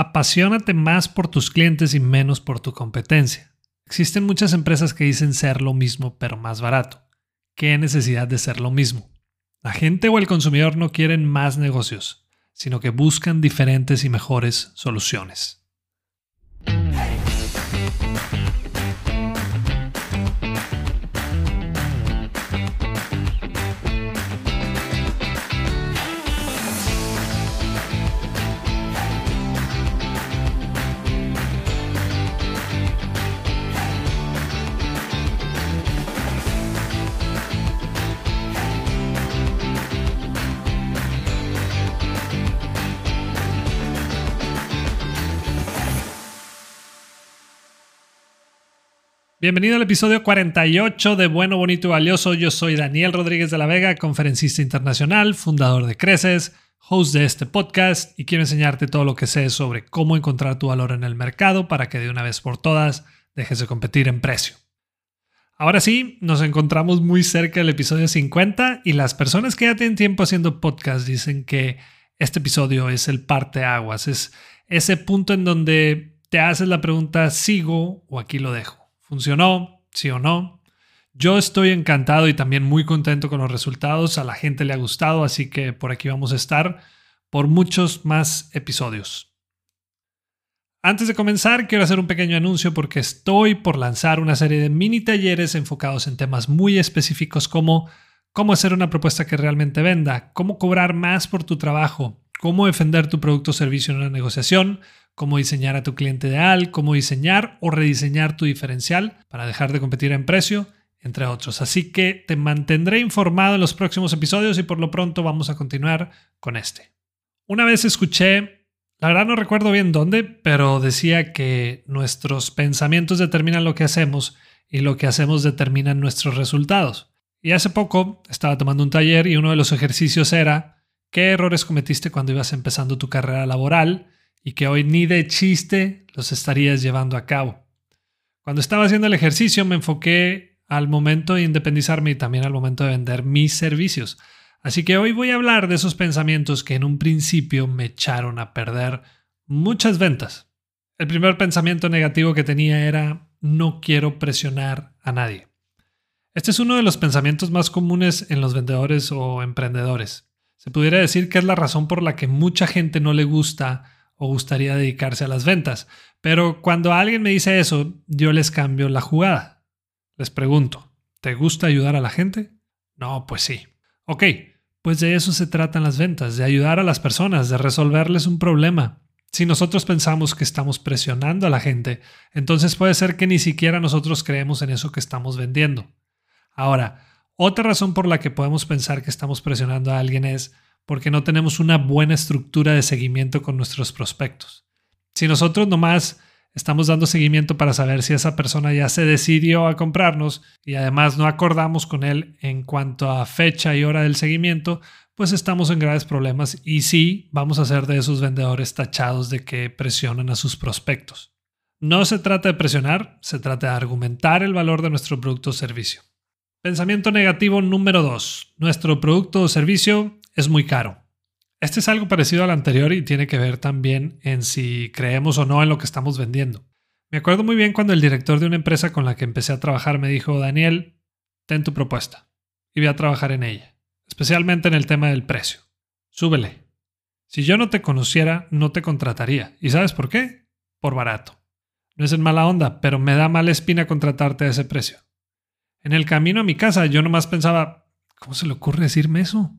apasionate más por tus clientes y menos por tu competencia. Existen muchas empresas que dicen ser lo mismo pero más barato. ¿Qué necesidad de ser lo mismo? La gente o el consumidor no quieren más negocios, sino que buscan diferentes y mejores soluciones. Bienvenido al episodio 48 de Bueno, Bonito y Valioso. Yo soy Daniel Rodríguez de la Vega, conferencista internacional, fundador de Creces, host de este podcast y quiero enseñarte todo lo que sé sobre cómo encontrar tu valor en el mercado para que de una vez por todas dejes de competir en precio. Ahora sí, nos encontramos muy cerca del episodio 50 y las personas que ya tienen tiempo haciendo podcast dicen que este episodio es el parte aguas, es ese punto en donde te haces la pregunta ¿sigo o aquí lo dejo? ¿Funcionó? ¿Sí o no? Yo estoy encantado y también muy contento con los resultados. A la gente le ha gustado, así que por aquí vamos a estar por muchos más episodios. Antes de comenzar, quiero hacer un pequeño anuncio porque estoy por lanzar una serie de mini talleres enfocados en temas muy específicos como cómo hacer una propuesta que realmente venda, cómo cobrar más por tu trabajo, cómo defender tu producto o servicio en una negociación, cómo diseñar a tu cliente ideal, cómo diseñar o rediseñar tu diferencial para dejar de competir en precio, entre otros. Así que te mantendré informado en los próximos episodios y por lo pronto vamos a continuar con este. Una vez escuché, la verdad no recuerdo bien dónde, pero decía que nuestros pensamientos determinan lo que hacemos y lo que hacemos determinan nuestros resultados. Y hace poco estaba tomando un taller y uno de los ejercicios era qué errores cometiste cuando ibas empezando tu carrera laboral y que hoy ni de chiste los estarías llevando a cabo. Cuando estaba haciendo el ejercicio me enfoqué al momento de independizarme y también al momento de vender mis servicios. Así que hoy voy a hablar de esos pensamientos que en un principio me echaron a perder muchas ventas. El primer pensamiento negativo que tenía era no quiero presionar a nadie. Este es uno de los pensamientos más comunes en los vendedores o emprendedores. Se pudiera decir que es la razón por la que mucha gente no le gusta o gustaría dedicarse a las ventas. Pero cuando alguien me dice eso, yo les cambio la jugada. Les pregunto, ¿te gusta ayudar a la gente? No, pues sí. Ok, pues de eso se tratan las ventas, de ayudar a las personas, de resolverles un problema. Si nosotros pensamos que estamos presionando a la gente, entonces puede ser que ni siquiera nosotros creemos en eso que estamos vendiendo. Ahora, otra razón por la que podemos pensar que estamos presionando a alguien es porque no tenemos una buena estructura de seguimiento con nuestros prospectos. Si nosotros nomás estamos dando seguimiento para saber si esa persona ya se decidió a comprarnos y además no acordamos con él en cuanto a fecha y hora del seguimiento, pues estamos en graves problemas y sí vamos a ser de esos vendedores tachados de que presionan a sus prospectos. No se trata de presionar, se trata de argumentar el valor de nuestro producto o servicio. Pensamiento negativo número 2. Nuestro producto o servicio es muy caro. Este es algo parecido al anterior y tiene que ver también en si creemos o no en lo que estamos vendiendo. Me acuerdo muy bien cuando el director de una empresa con la que empecé a trabajar me dijo, Daniel, ten tu propuesta y voy a trabajar en ella, especialmente en el tema del precio. Súbele. Si yo no te conociera, no te contrataría. ¿Y sabes por qué? Por barato. No es en mala onda, pero me da mala espina contratarte a ese precio. En el camino a mi casa yo nomás pensaba, ¿cómo se le ocurre decirme eso?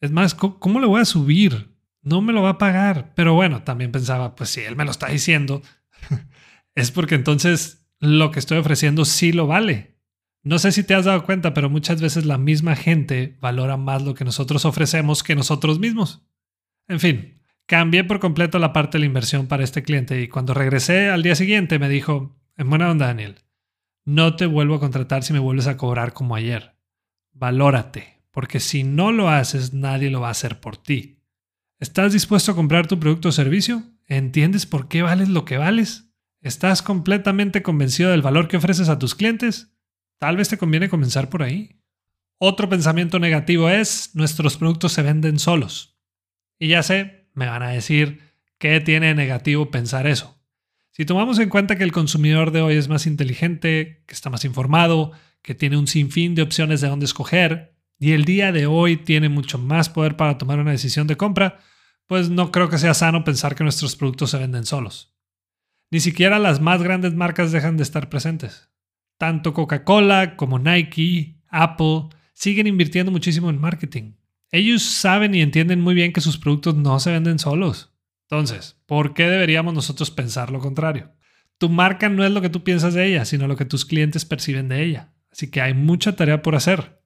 Es más, ¿cómo, le voy a subir? No me lo va a pagar. Pero bueno, también pensaba, pues si él me lo está diciendo, es porque entonces lo que estoy ofreciendo sí lo vale. No sé si te has dado cuenta, pero muchas veces la misma gente valora más lo que nosotros ofrecemos que nosotros mismos. En fin, cambié por completo la parte de la inversión para este cliente y cuando regresé al día siguiente me dijo, en buena onda Daniel, no te vuelvo a contratar si me vuelves a cobrar como ayer. Valórate porque si no lo haces, nadie lo va a hacer por ti. ¿Estás dispuesto a comprar tu producto o servicio? ¿Entiendes por qué vales lo que vales? ¿Estás completamente convencido del valor que ofreces a tus clientes? Tal vez te conviene comenzar por ahí. Otro pensamiento negativo es, nuestros productos se venden solos. Y ya sé, me van a decir ¿Qué tiene negativo pensar eso? Si tomamos en cuenta que el consumidor de hoy es más inteligente, que está más informado, que tiene un sinfín de opciones de dónde escoger, y el día de hoy tiene mucho más poder para tomar una decisión de compra, pues no creo que sea sano pensar que nuestros productos se venden solos. Ni siquiera las más grandes marcas dejan de estar presentes. Tanto Coca-Cola como Nike, Apple, siguen invirtiendo muchísimo en marketing. Ellos saben y entienden muy bien que sus productos no se venden solos. Entonces, ¿por qué deberíamos nosotros pensar lo contrario? Tu marca no es lo que tú piensas de ella, sino lo que tus clientes perciben de ella. Así que hay mucha tarea por hacer.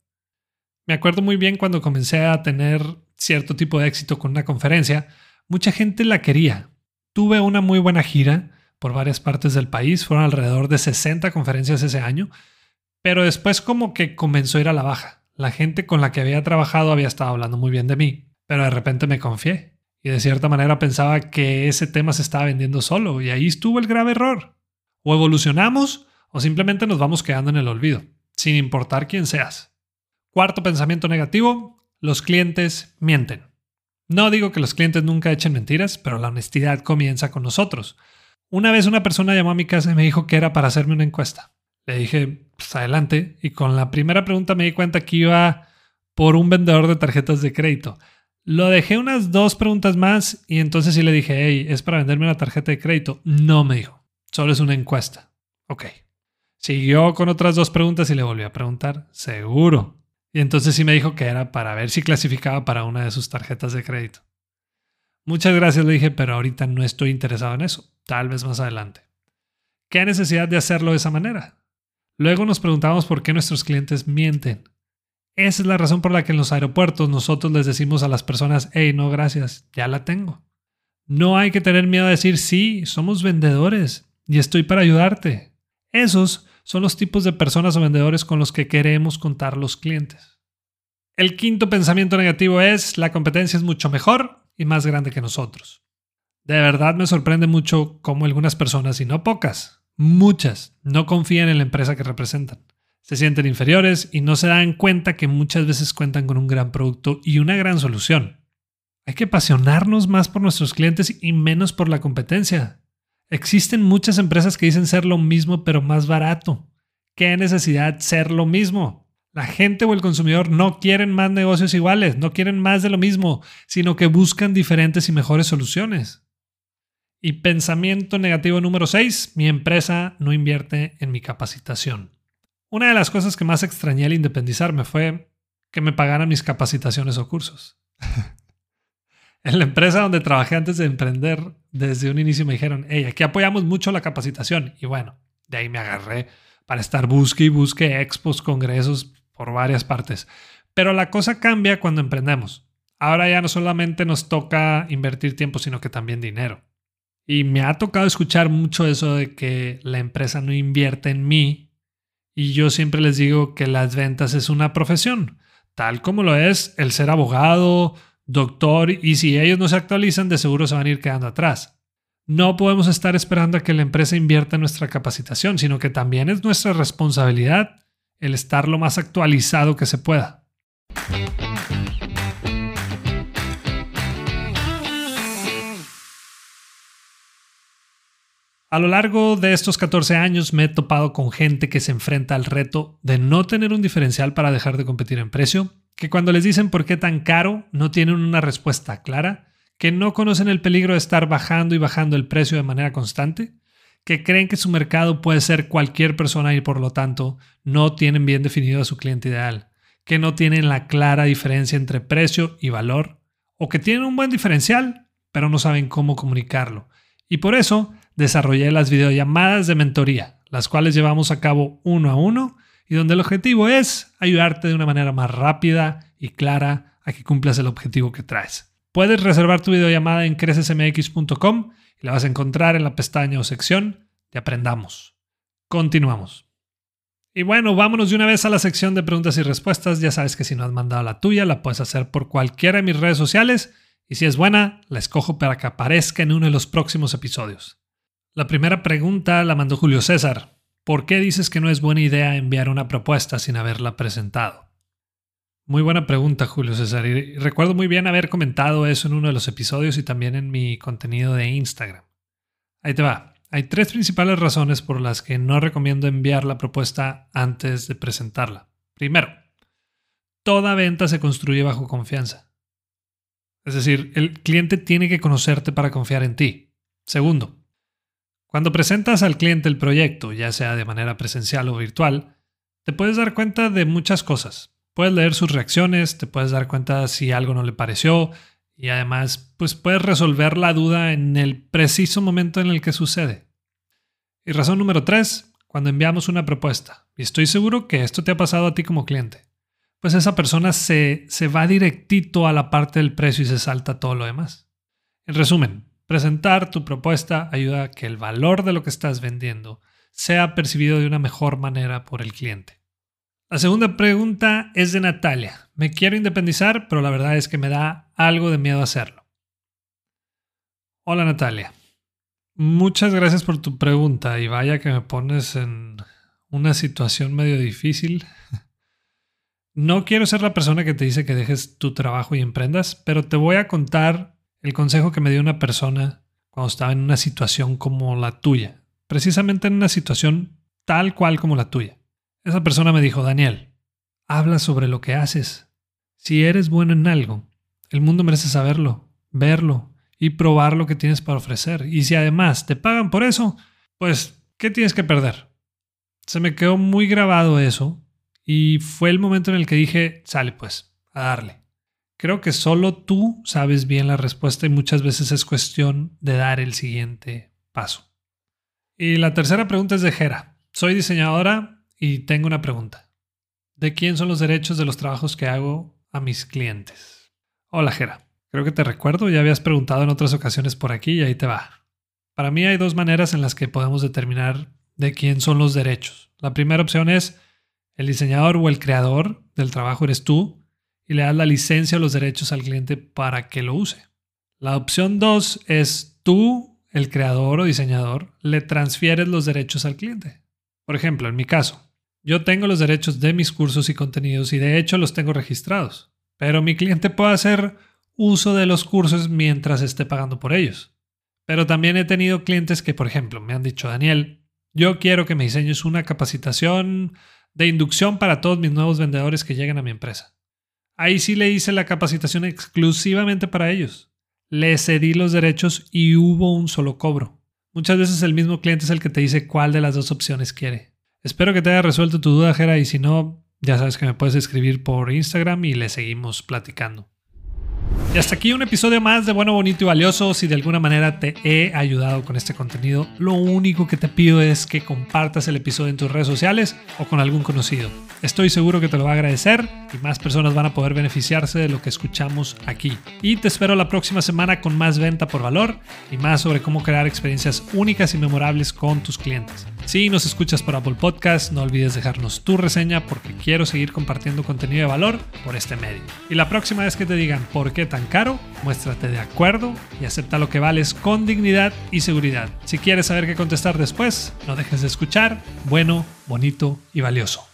Me acuerdo muy bien cuando comencé a tener cierto tipo de éxito con una conferencia, mucha gente la quería. Tuve una muy buena gira por varias partes del país, fueron alrededor de 60 conferencias ese año, pero después como que comenzó a ir a la baja. La gente con la que había trabajado había estado hablando muy bien de mí, pero de repente me confié y de cierta manera pensaba que ese tema se estaba vendiendo solo y ahí estuvo el grave error. O evolucionamos o simplemente nos vamos quedando en el olvido, sin importar quién seas. Cuarto pensamiento negativo, los clientes mienten. No digo que los clientes nunca echen mentiras, pero la honestidad comienza con nosotros. Una vez una persona llamó a mi casa y me dijo que era para hacerme una encuesta. Le dije, pues adelante, y con la primera pregunta me di cuenta que iba por un vendedor de tarjetas de crédito. Lo dejé unas dos preguntas más y entonces sí le dije, hey, ¿es para venderme una tarjeta de crédito? No me dijo, solo es una encuesta. Ok. Siguió con otras dos preguntas y le volví a preguntar, seguro. Y entonces sí me dijo que era para ver si clasificaba para una de sus tarjetas de crédito. Muchas gracias, le dije, pero ahorita no estoy interesado en eso, tal vez más adelante. ¿Qué necesidad de hacerlo de esa manera? Luego nos preguntamos por qué nuestros clientes mienten. Esa es la razón por la que en los aeropuertos nosotros les decimos a las personas, hey, no, gracias, ya la tengo. No hay que tener miedo a decir, sí, somos vendedores y estoy para ayudarte. Esos son los tipos de personas o vendedores con los que queremos contar los clientes. El quinto pensamiento negativo es, la competencia es mucho mejor y más grande que nosotros. De verdad me sorprende mucho cómo algunas personas, y no pocas, muchas, no confían en la empresa que representan se sienten inferiores y no se dan cuenta que muchas veces cuentan con un gran producto y una gran solución. Hay que apasionarnos más por nuestros clientes y menos por la competencia. Existen muchas empresas que dicen ser lo mismo pero más barato. ¿Qué necesidad ser lo mismo? La gente o el consumidor no quieren más negocios iguales, no quieren más de lo mismo, sino que buscan diferentes y mejores soluciones. Y pensamiento negativo número 6, mi empresa no invierte en mi capacitación. Una de las cosas que más extrañé al independizarme fue que me pagaran mis capacitaciones o cursos. en la empresa donde trabajé antes de emprender, desde un inicio me dijeron, hey, aquí apoyamos mucho la capacitación. Y bueno, de ahí me agarré para estar busque y busque expos, congresos por varias partes. Pero la cosa cambia cuando emprendemos. Ahora ya no solamente nos toca invertir tiempo, sino que también dinero. Y me ha tocado escuchar mucho eso de que la empresa no invierte en mí y yo siempre les digo que las ventas es una profesión, tal como lo es el ser abogado, doctor, y si ellos no se actualizan, de seguro se van a ir quedando atrás. No podemos estar esperando a que la empresa invierta en nuestra capacitación, sino que también es nuestra responsabilidad el estar lo más actualizado que se pueda. A lo largo de estos 14 años me he topado con gente que se enfrenta al reto de no tener un diferencial para dejar de competir en precio, que cuando les dicen por qué tan caro no tienen una respuesta clara, que no conocen el peligro de estar bajando y bajando el precio de manera constante, que creen que su mercado puede ser cualquier persona y por lo tanto no tienen bien definido a su cliente ideal, que no tienen la clara diferencia entre precio y valor, o que tienen un buen diferencial, pero no saben cómo comunicarlo. Y por eso desarrollé las videollamadas de mentoría, las cuales llevamos a cabo uno a uno y donde el objetivo es ayudarte de una manera más rápida y clara a que cumplas el objetivo que traes. Puedes reservar tu videollamada en crecesmx.com y la vas a encontrar en la pestaña o sección de Aprendamos. Continuamos. Y bueno, vámonos de una vez a la sección de preguntas y respuestas. Ya sabes que si no has mandado la tuya, la puedes hacer por cualquiera de mis redes sociales. Y si es buena, la escojo para que aparezca en uno de los próximos episodios. La primera pregunta la mandó Julio César. ¿Por qué dices que no es buena idea enviar una propuesta sin haberla presentado? Muy buena pregunta, Julio César. Y recuerdo muy bien haber comentado eso en uno de los episodios y también en mi contenido de Instagram. Ahí te va. Hay tres principales razones por las que no recomiendo enviar la propuesta antes de presentarla. Primero, toda venta se construye bajo confianza. Es decir, el cliente tiene que conocerte para confiar en ti. Segundo, cuando presentas al cliente el proyecto, ya sea de manera presencial o virtual, te puedes dar cuenta de muchas cosas. Puedes leer sus reacciones, te puedes dar cuenta si algo no le pareció, y además, pues puedes resolver la duda en el preciso momento en el que sucede. Y razón número tres, cuando enviamos una propuesta, y estoy seguro que esto te ha pasado a ti como cliente, pues esa persona se, se va directito a la parte del precio y se salta todo lo demás. En resumen, presentar tu propuesta ayuda a que el valor de lo que estás vendiendo sea percibido de una mejor manera por el cliente. La segunda pregunta es de Natalia. Me quiero independizar, pero la verdad es que me da algo de miedo hacerlo. Hola Natalia. Muchas gracias por tu pregunta y vaya que me pones en una situación medio difícil. No quiero ser la persona que te dice que dejes tu trabajo y emprendas, pero te voy a contar el consejo que me dio una persona cuando estaba en una situación como la tuya, precisamente en una situación tal cual como la tuya. Esa persona me dijo, Daniel, habla sobre lo que haces. Si eres bueno en algo, el mundo merece saberlo, verlo y probar lo que tienes para ofrecer. Y si además te pagan por eso, pues, ¿qué tienes que perder? Se me quedó muy grabado eso y fue el momento en el que dije, sale pues, a darle. Creo que solo tú sabes bien la respuesta y muchas veces es cuestión de dar el siguiente paso. Y la tercera pregunta es de Jera. Soy diseñadora y tengo una pregunta. ¿De quién son los derechos de los trabajos que hago a mis clientes? Hola, Jera. Creo que te recuerdo, ya habías preguntado en otras ocasiones por aquí y ahí te va. Para mí hay dos maneras en las que podemos determinar de quién son los derechos. La primera opción es el diseñador o el creador del trabajo eres tú y le das la licencia o los derechos al cliente para que lo use. La opción dos es tú, el creador o diseñador, le transfieres los derechos al cliente. Por ejemplo, en mi caso, yo tengo los derechos de mis cursos y contenidos y de hecho los tengo registrados, pero mi cliente puede hacer uso de los cursos mientras esté pagando por ellos. Pero también he tenido clientes que, por ejemplo, me han dicho, Daniel, yo quiero que me diseñes una capacitación de inducción para todos mis nuevos vendedores que lleguen a mi empresa. Ahí sí le hice la capacitación exclusivamente para ellos. Le cedí los derechos y hubo un solo cobro. Muchas veces el mismo cliente es el que te dice cuál de las dos opciones quiere. Espero que te haya resuelto tu duda, Jera, y si no, ya sabes que me puedes escribir por Instagram y le seguimos platicando. Y hasta aquí un episodio más de Bueno, Bonito y Valioso. Si de alguna manera te he ayudado con este contenido, lo único que te pido es que compartas el episodio en tus redes sociales o con algún conocido. Estoy seguro que te lo va a agradecer y más personas van a poder beneficiarse de lo que escuchamos aquí. Y te espero la próxima semana con más venta por valor y más sobre cómo crear experiencias únicas y memorables con tus clientes. Si nos escuchas por Apple Podcast, no olvides dejarnos tu reseña porque quiero seguir compartiendo contenido de valor por este medio. Y la próxima vez que te digan por qué tan caro, muéstrate de acuerdo y acepta lo que vales con dignidad y seguridad. Si quieres saber qué contestar después, no dejes de escuchar. Bueno, bonito y valioso.